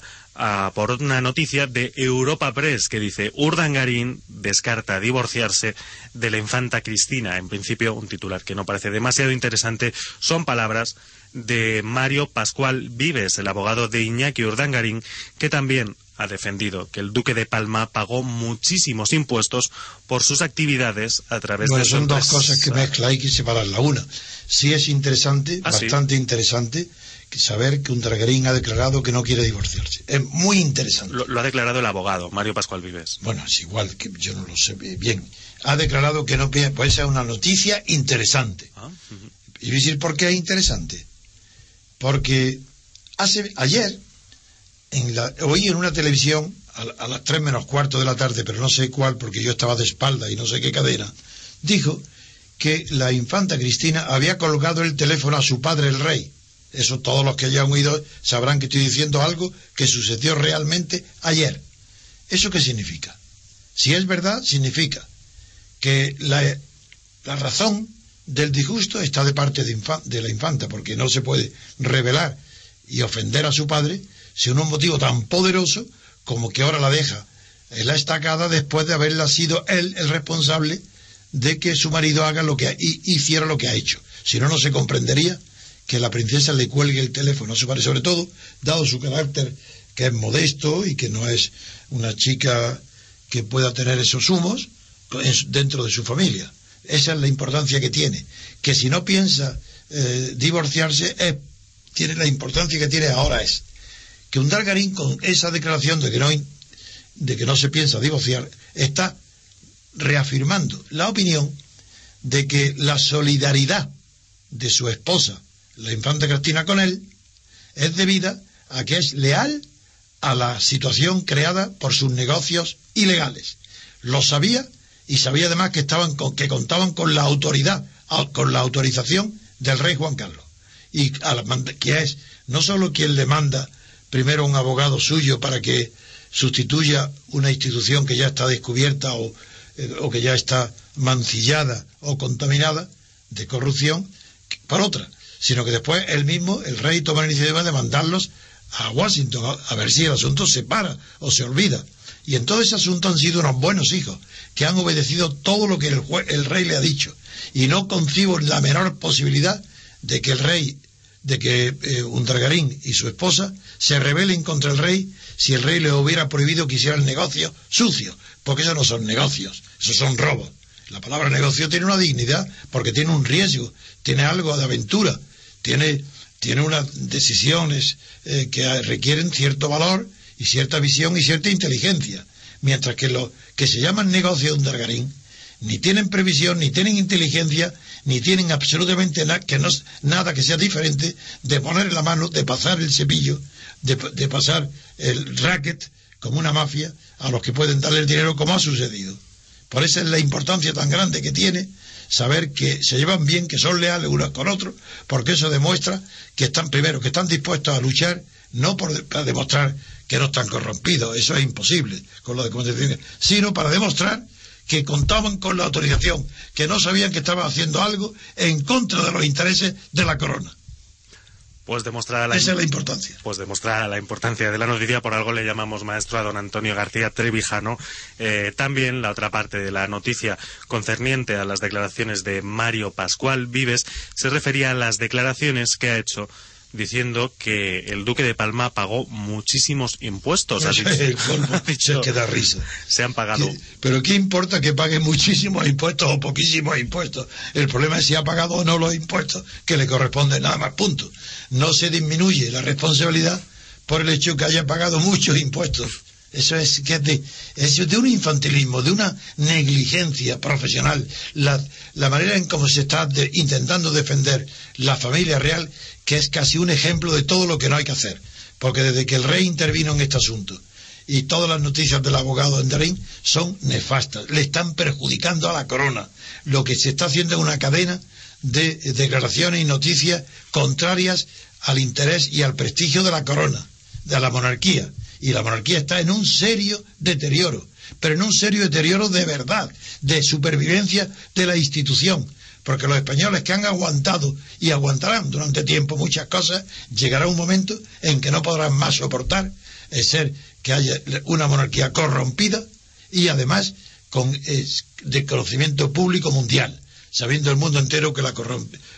por una noticia de Europa Press que dice Urdangarín descarta divorciarse de la infanta Cristina. En principio, un titular que no parece demasiado interesante. Son palabras de Mario Pascual Vives, el abogado de Iñaki Urdangarín, que también ha defendido que el duque de Palma pagó muchísimos impuestos por sus actividades a través de son dos cosas que mezcla, hay que separar la una. Sí es interesante, ah, bastante interesante, saber que Urdangarín ha declarado que no quiere divorciarse. Es muy interesante. Lo, ha declarado el abogado, Mario Pascual Vives. Bueno, es igual, que yo no lo sé bien. Ha declarado que no puede ser una noticia interesante. Ah, ¿Y decir por qué es interesante? Porque hace, ayer en la, oí en una televisión a, las tres menos cuarto de la tarde, pero no sé cuál porque yo estaba de espalda y no sé qué cadena, dijo que la infanta Cristina había colgado el teléfono a su padre el rey. Eso todos los que hayan oído sabrán que estoy diciendo algo que sucedió realmente ayer. ¿Eso qué significa? Si es verdad, significa que la razón del disgusto está de parte de, la infanta, porque no se puede revelar y ofender a su padre sin un motivo tan poderoso como que ahora la deja en la estacada después de haberla sido él el responsable de que su marido haga lo que hiciera lo que ha hecho. Si no, no se comprendería que la princesa le cuelgue el teléfono a su padre, sobre todo dado su carácter que es modesto y que no es una chica que pueda tener esos humos dentro de su familia. Esa es la importancia que tiene. Que si no piensa eh, divorciarse, tiene la importancia que tiene ahora es que un Dargarín con esa declaración de que no, de que no se piensa divorciar, está reafirmando la opinión de que la solidaridad de su esposa, la infanta Cristina, con él, es debida a que es leal a la situación creada por sus negocios ilegales. Lo sabía y sabía además que estaban que contaban con la autoridad, con la autorización del rey Juan Carlos. Y que es no solo quien le manda primero un abogado suyo para que sustituya una institución que ya está descubierta o, eh, que ya está mancillada o contaminada de corrupción por otra, sino que después él mismo, el rey, toma la iniciativa de mandarlos a Washington a ver si el asunto se para o se olvida. Y en todo ese asunto han sido unos buenos hijos, que han obedecido todo lo que el, el rey le ha dicho. Y no concibo la menor posibilidad de que el rey, de que eh, un dragarín y su esposa se rebelen contra el rey si el rey le hubiera prohibido que hiciera el negocio sucio, porque esos no son negocios, esos son robos. La palabra negocio tiene una dignidad porque tiene un riesgo, tiene algo de aventura, tiene, tiene unas decisiones eh, que requieren cierto valor y cierta visión y cierta inteligencia, mientras que los que se llaman negocios de Dargarín ni tienen previsión, ni tienen inteligencia, ni tienen absolutamente que no, nada que sea diferente de poner la mano, de pasar el cepillo, de, pasar el racket como una mafia a los que pueden darle el dinero como ha sucedido. Por eso es la importancia tan grande que tiene saber que se llevan bien, que son leales unos con otros, porque eso demuestra que están primero, que están dispuestos a luchar, no por, para demostrar que no están corrompidos, eso es imposible con lo de sino para demostrar que contaban con la autorización, que no sabían que estaban haciendo algo en contra de los intereses de la corona. Pues demostrar la, Esa es la importancia. Pues demostrar la importancia de la noticia, por algo le llamamos maestro a don Antonio García Trevijano. Eh, también la otra parte de la noticia concerniente a las declaraciones de Mario Pascual Vives se refería a las declaraciones que ha hecho diciendo que el duque de Palma pagó muchísimos impuestos. Así, el dicho, que da risa. Se han pagado. Pero ¿qué importa que pague muchísimos impuestos o poquísimos impuestos? El problema es si ha pagado o no los impuestos que le corresponden nada más, punto. No se disminuye la responsabilidad por el hecho que haya pagado muchos impuestos. Eso es que de, es de un infantilismo, de una negligencia profesional. La, la manera en cómo se está intentando defender la familia real que es casi un ejemplo de todo lo que no hay que hacer. Porque desde que el rey intervino en este asunto y todas las noticias del abogado Enderín son nefastas, le están perjudicando a la corona. Lo que se está haciendo es una cadena de declaraciones y noticias contrarias al interés y al prestigio de la corona, de la monarquía. Y la monarquía está en un serio deterioro, pero en un serio deterioro de verdad, de supervivencia de la institución porque los españoles que han aguantado y aguantarán durante tiempo muchas cosas, llegará un momento en que no podrán más soportar el ser que haya una monarquía corrompida y además con desconocimiento público mundial, sabiendo el mundo entero que la,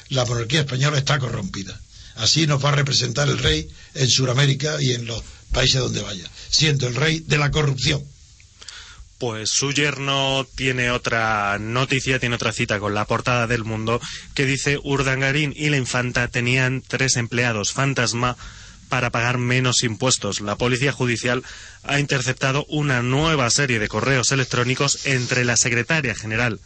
la monarquía española está corrompida. Así nos va a representar el rey en Sudamérica y en los países donde vaya, siendo el rey de la corrupción pues su yerno tiene otra noticia, tiene otra cita con la portada del mundo que dice Urdangarín y la infanta tenían tres empleados fantasma para pagar menos impuestos. La Policía Judicial ha interceptado una nueva serie de correos electrónicos entre la Secretaria General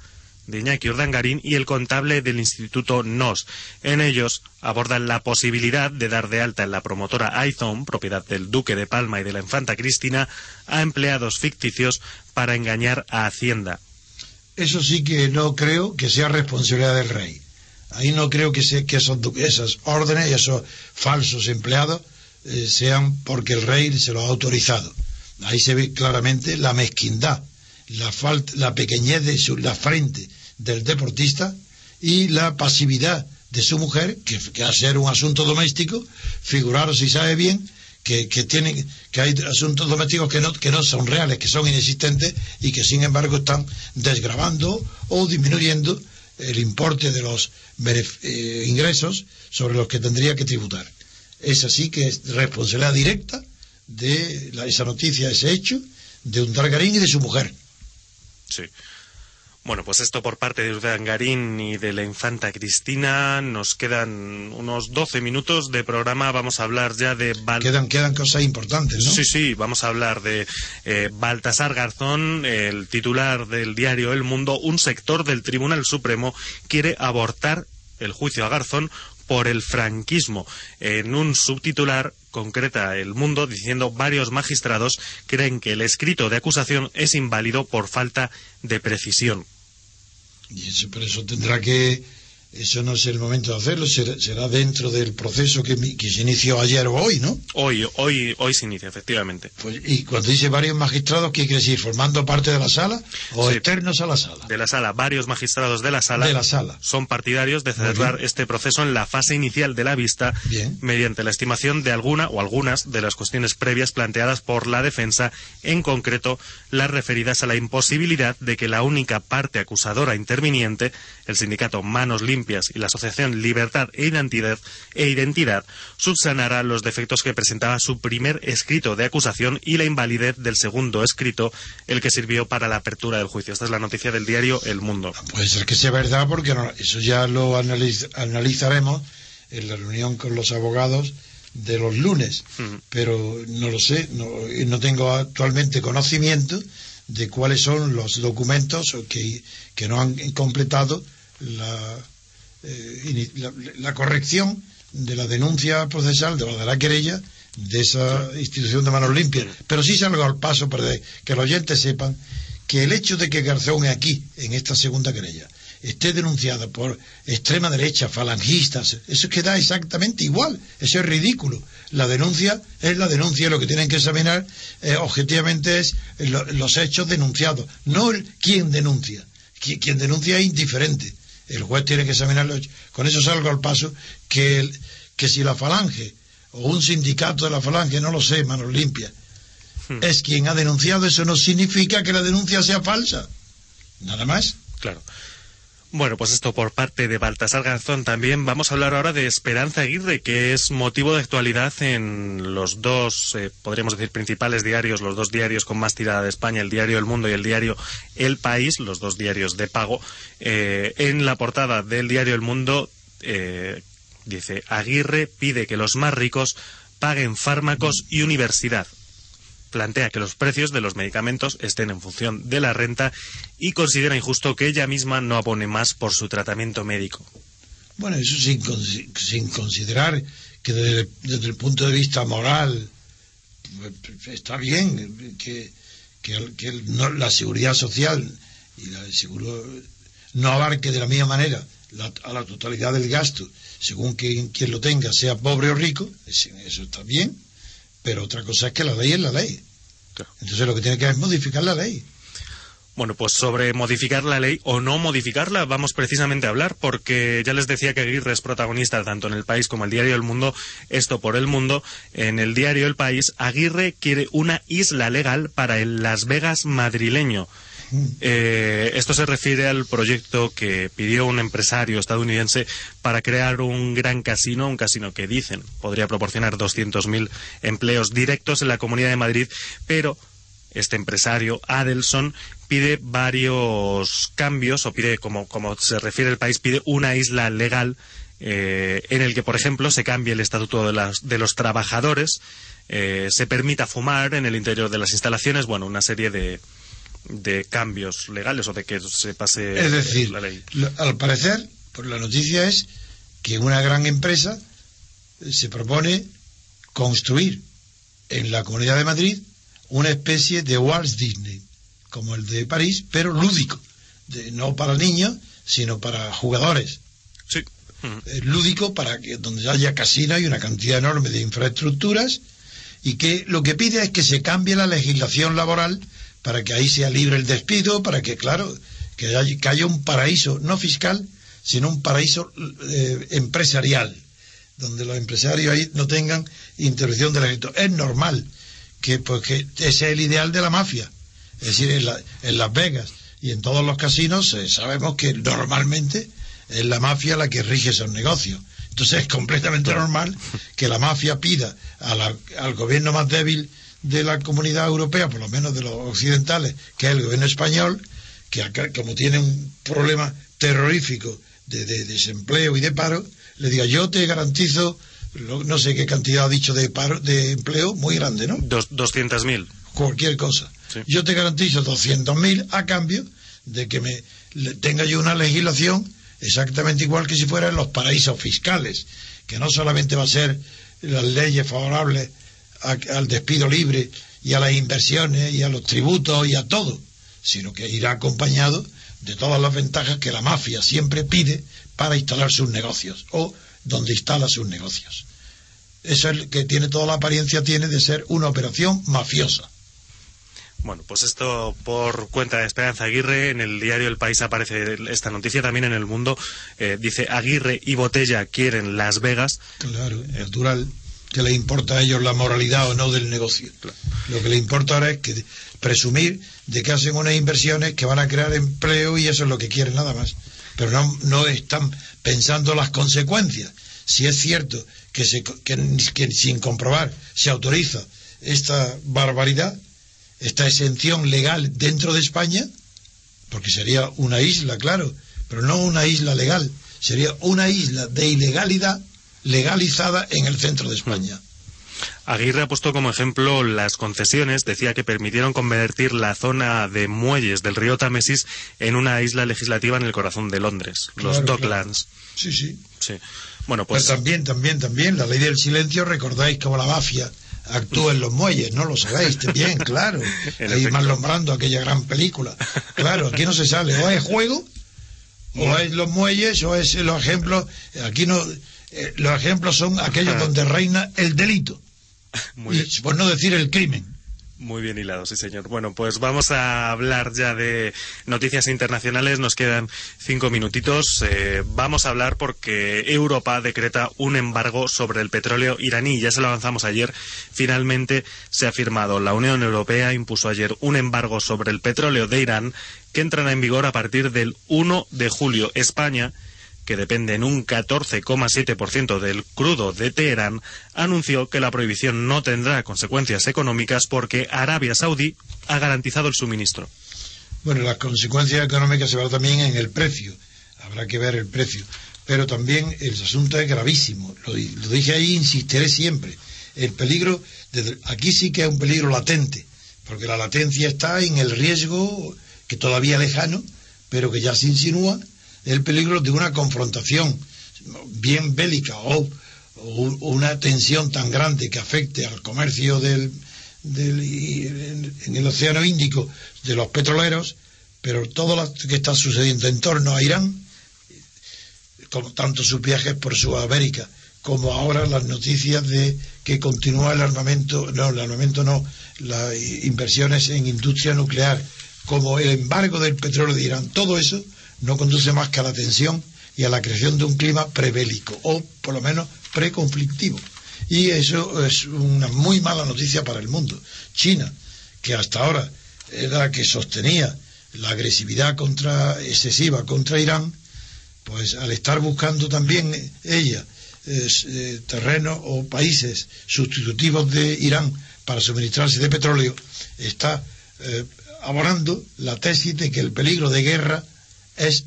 de Iñaki Urdangarín y el contable del Instituto NOS. En ellos abordan la posibilidad de dar de alta en la promotora iZone, propiedad del Duque de Palma y de la Infanta Cristina, a empleados ficticios para engañar a Hacienda. Eso sí que no creo que sea responsabilidad del rey. Ahí no creo que, que esos, esas órdenes y esos falsos empleados eh, sean porque el rey se lo ha autorizado. Ahí se ve claramente la mezquindad, la, falta, la pequeñez de su, la frente del deportista y la pasividad de su mujer, que, que a ser un asunto doméstico, figuraros si sabe bien que, que, tienen, que hay asuntos domésticos que no, que no son reales, que son inexistentes y que sin embargo están desgravando o disminuyendo el importe de los eh, ingresos sobre los que tendría que tributar. Es así que es responsabilidad directa de esa noticia, ese hecho, de un Dargarín y de su mujer. Sí. Bueno, pues esto por parte de Urdangarín y de la infanta Cristina. Nos quedan unos 12 minutos de programa. Vamos a hablar ya de... Quedan, quedan cosas importantes, ¿no? Sí, sí. Vamos a hablar de eh, Baltasar Garzón, el titular del diario El Mundo. Un sector del Tribunal Supremo quiere abortar el juicio a Garzón por el franquismo. En un subtitular concreta El Mundo diciendo varios magistrados creen que el escrito de acusación es inválido por falta de precisión. Y eso, por eso tendrá que eso no es el momento de hacerlo, será, dentro del proceso que, se inició ayer o hoy, ¿no? Hoy, hoy, hoy se inicia, efectivamente. Pues, y cuando dice varios magistrados, ¿qué quiere decir? ¿Formando parte de la sala o externos a la sala? De la sala, varios magistrados de la sala. De la sala. Son partidarios de cerrar este proceso en la fase inicial de la vista mediante la estimación de alguna o algunas de las cuestiones previas planteadas por la defensa, en concreto las referidas a la imposibilidad de que la única parte acusadora interviniente, el sindicato Manos Limpias, y la Asociación Libertad e Identidad, e Identidad subsanara los defectos que presentaba su primer escrito de acusación y la invalidez del segundo escrito, el que sirvió para la apertura del juicio. Esta es la noticia del diario El Mundo. Puede ser que sea verdad porque eso ya lo analizaremos en la reunión con los abogados de los lunes, pero no lo sé, no, no tengo actualmente conocimiento de cuáles son los documentos que, que no han completado la, eh, la, corrección de la denuncia procesal, de la de la querella, de esa institución de manos limpias. Pero sí salgo al paso para que los oyentes sepan que el hecho de que Garzón aquí, en esta segunda querella, esté denunciada por extrema derecha, falangistas, eso queda exactamente igual, eso es ridículo. La denuncia es la denuncia, lo que tienen que examinar eh, objetivamente es los hechos denunciados, no el, quién denuncia. Quien, denuncia es indiferente. El juez tiene que examinar los hechos. Con eso salgo al paso que, que si la falange o un sindicato de la falange, no lo sé, manos limpias, hmm. es quien ha denunciado, eso no significa que la denuncia sea falsa. Nada más. Claro. Bueno, pues esto por parte de Baltasar Garzón también. Vamos a hablar ahora de Esperanza Aguirre, que es motivo de actualidad en los dos, eh, podríamos decir, principales diarios, los dos diarios con más tirada de España, el diario El Mundo y el diario El País, los dos diarios de pago. Eh, en la portada del diario El Mundo eh, dice, Aguirre pide que los más ricos paguen fármacos y universidad plantea que los precios de los medicamentos estén en función de la renta y considera injusto que ella misma no abone más por su tratamiento médico. Bueno, eso sin, sin considerar que desde, el punto de vista moral pues, está bien que, la seguridad social y la seguro no abarque de la misma manera a la totalidad del gasto, según quien, quien lo tenga, sea pobre o rico, eso está bien pero otra cosa es que la ley es la ley. Entonces lo que tiene que hacer es modificar la ley. Bueno, pues sobre modificar la ley o no modificarla vamos precisamente a hablar porque ya les decía que Aguirre es protagonista tanto en el país como en el diario El Mundo, esto por el mundo. En el diario El País, Aguirre quiere una isla legal para el Las Vegas madrileño. Eh, esto se refiere al proyecto que pidió un empresario estadounidense para crear un gran casino, un casino que dicen podría proporcionar 200.000 empleos directos en la Comunidad de Madrid, pero este empresario, Adelson, pide varios cambios, o pide, como, como se refiere el país, pide una isla legal eh, en el que, por ejemplo, se cambie el estatuto de, las, de los trabajadores, eh, se permita fumar en el interior de las instalaciones, bueno, una serie de, de cambios legales o de que se pase es decir, la ley. Al parecer, por la noticia es que una gran empresa eh, se propone construir en la Comunidad de Madrid una especie de Walt Disney, como el de París, pero lúdico, de, no para niños, sino para jugadores. Sí. lúdico para que donde haya casinos y una cantidad enorme de infraestructuras y que lo que pide es que se cambie la legislación laboral para que ahí sea libre el despido, para que, claro, que haya, un paraíso, no fiscal, sino un paraíso eh, empresarial, donde los empresarios ahí no tengan intervención del Ejército. Es normal que, pues, que ese es el ideal de la mafia. Es decir, en, Las Vegas y en todos los casinos eh, sabemos que normalmente es la mafia la que rige esos negocios. Entonces es completamente normal que la mafia pida al gobierno más débil de la comunidad europea, por lo menos de los occidentales, que es el gobierno español, que como tiene un problema terrorífico de, desempleo y de paro, le diga yo te garantizo, no sé qué cantidad ha dicho de paro, de empleo, muy grande, ¿no? Dos, 200.000. Cualquier cosa. Yo te garantizo 200.000 a cambio de que me tenga yo una legislación exactamente igual que si fueran los paraísos fiscales, que no solamente va a ser las leyes favorables al despido libre y a las inversiones y a los tributos y a todo, sino que irá acompañado de todas las ventajas que la mafia siempre pide para instalar sus negocios o donde instala sus negocios. Eso es que tiene toda la apariencia tiene de ser una operación mafiosa. Bueno, pues esto por cuenta de Esperanza Aguirre, en el diario El País aparece esta noticia, también en El Mundo eh, dice Aguirre y Botella quieren Las Vegas. Claro, natural que le importa a ellos la moralidad o no del negocio. Lo que le importa ahora es que presumir de que hacen unas inversiones que van a crear empleo y eso es lo que quieren nada más. Pero no, no están pensando las consecuencias. Si es cierto que, se, que sin comprobar se autoriza esta barbaridad, esta exención legal dentro de España, porque sería una isla, claro, pero no una isla legal, sería una isla de ilegalidad legalizada en el centro de España. Aguirre ha puesto como ejemplo las concesiones, decía que permitieron convertir la zona de muelles del río Támesis en una isla legislativa en el corazón de Londres, los Docklands. Sí, sí. Sí. Bueno, pues Pero también, también, también, la ley del silencio, recordáis cómo la mafia actúa en los muelles, ¿no? Lo sabéis, bien, claro. Ahí Marlon Brando, aquella gran película. Claro, aquí no se sale, o es juego O es los muelles, o es los ejemplos. Aquí no. eh, los ejemplos son aquellos donde reina el delito. Muy y, bien. por no decir el crimen. Muy bien hilado, sí señor. Bueno, pues vamos a hablar ya de noticias internacionales. Nos quedan cinco minutitos. Eh, vamos a hablar porque Europa decreta un embargo sobre el petróleo iraní. Ya se lo avanzamos ayer. Finalmente se ha firmado. La Unión Europea impuso ayer un embargo sobre el petróleo de Irán que entrará en vigor a partir del 1 de julio. España que depende en un 14,7% del crudo de Teherán, anunció que la prohibición no tendrá consecuencias económicas porque Arabia Saudí ha garantizado el suministro. Bueno, las consecuencias económicas se van también en el precio. Habrá que ver el precio. Pero también el asunto es gravísimo. Lo, di- lo dije ahí, insistiré siempre. El peligro, desde- aquí sí que es un peligro latente, porque la latencia está en el riesgo que todavía lejano, pero que ya se insinúa, el peligro de una confrontación bien bélica o, o un- o una tensión tan grande que afecte al comercio del, del- en el Océano Índico de los petroleros, pero todo lo que está sucediendo en torno a Irán, como tanto sus viajes por Sudamérica, como ahora las noticias de que continúa el armamento, no, el armamento no, las inversiones en industria nuclear, como el embargo del petróleo de Irán, todo eso no conduce más que a la tensión y a la creación de un clima prebélico, o por lo menos preconflictivo. Y eso es una muy mala noticia para el mundo. China, que hasta ahora era la que sostenía la agresividad contra, excesiva contra Irán, pues al estar buscando también ella eh, terrenos o países sustitutivos de Irán para suministrarse de petróleo, está eh, abonando la tesis de que el peligro de guerra es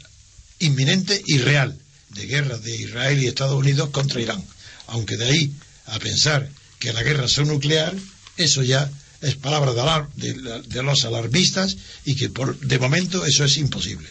inminente y real, de guerra de Israel y Estados Unidos contra Irán. Aunque de ahí a pensar que la guerra sea nuclear, eso ya es palabra de, de los alarmistas y que por, de momento eso es imposible.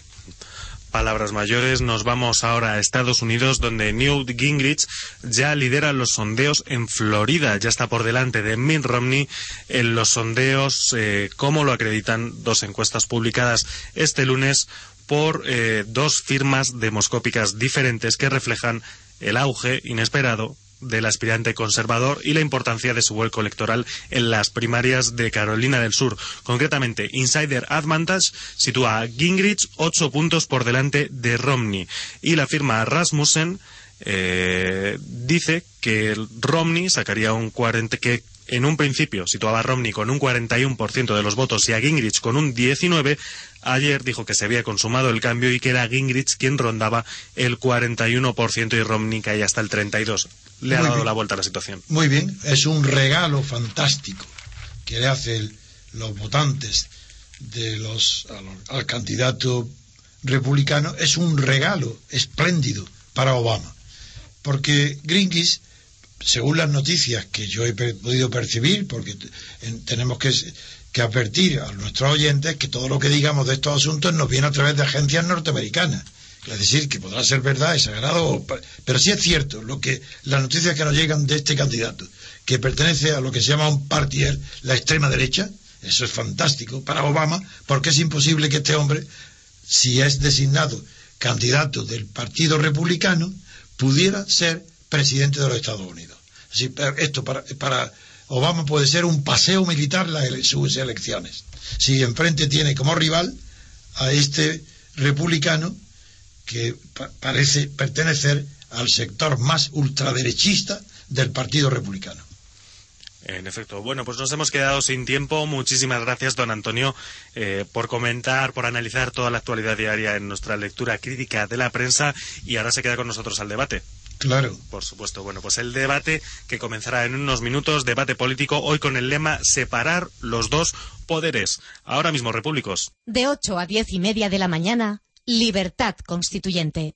Palabras mayores, nos vamos ahora a Estados Unidos, donde Newt Gingrich ya lidera los sondeos en Florida, ya está por delante de Mitt Romney en los sondeos, eh, como lo acreditan dos encuestas publicadas este lunes por eh, dos firmas demoscópicas diferentes que reflejan el auge inesperado del aspirante conservador y la importancia de su vuelco electoral en las primarias de Carolina del Sur. Concretamente, Insider Advantage sitúa a Gingrich ocho puntos por delante de Romney y la firma Rasmussen eh, dice que Romney sacaría un 40 que en un principio situaba a Romney con un 41% de los votos y a Gingrich con un 19%, ayer dijo que se había consumado el cambio y que era Gingrich quien rondaba el 41% y Romney caía hasta el 32%. Le ha Muy dado bien. la vuelta a la situación. Muy bien, es un regalo fantástico que le hacen los votantes de los, al candidato republicano, es un regalo espléndido para Obama. Porque Greenpeace, según las noticias que yo he podido percibir, porque tenemos que, advertir a nuestros oyentes que todo lo que digamos de estos asuntos nos viene a través de agencias norteamericanas. Es decir, que podrá ser verdad, exagerado, o pa- pero sí es cierto lo que las noticias que nos llegan de este candidato, que pertenece a lo que se llama un partier, la extrema derecha, eso es fantástico para Obama, porque es imposible que este hombre, si es designado candidato del Partido Republicano, pudiera ser presidente de los Estados Unidos. Esto para, Obama puede ser un paseo militar las sus elecciones. Si enfrente tiene como rival a este republicano que pa- parece pertenecer al sector más ultraderechista del Partido Republicano. En efecto. Bueno, pues nos hemos quedado sin tiempo. Muchísimas gracias, don Antonio, eh, por comentar, por analizar toda la actualidad diaria en nuestra lectura crítica de la prensa. Y ahora se queda con nosotros al debate. Claro. Por supuesto. Bueno, pues el debate que comenzará en unos minutos, debate político, hoy con el lema separar los dos poderes. Ahora mismo, repúblicos. De 8 a 10 y media de la mañana, Libertad Constituyente.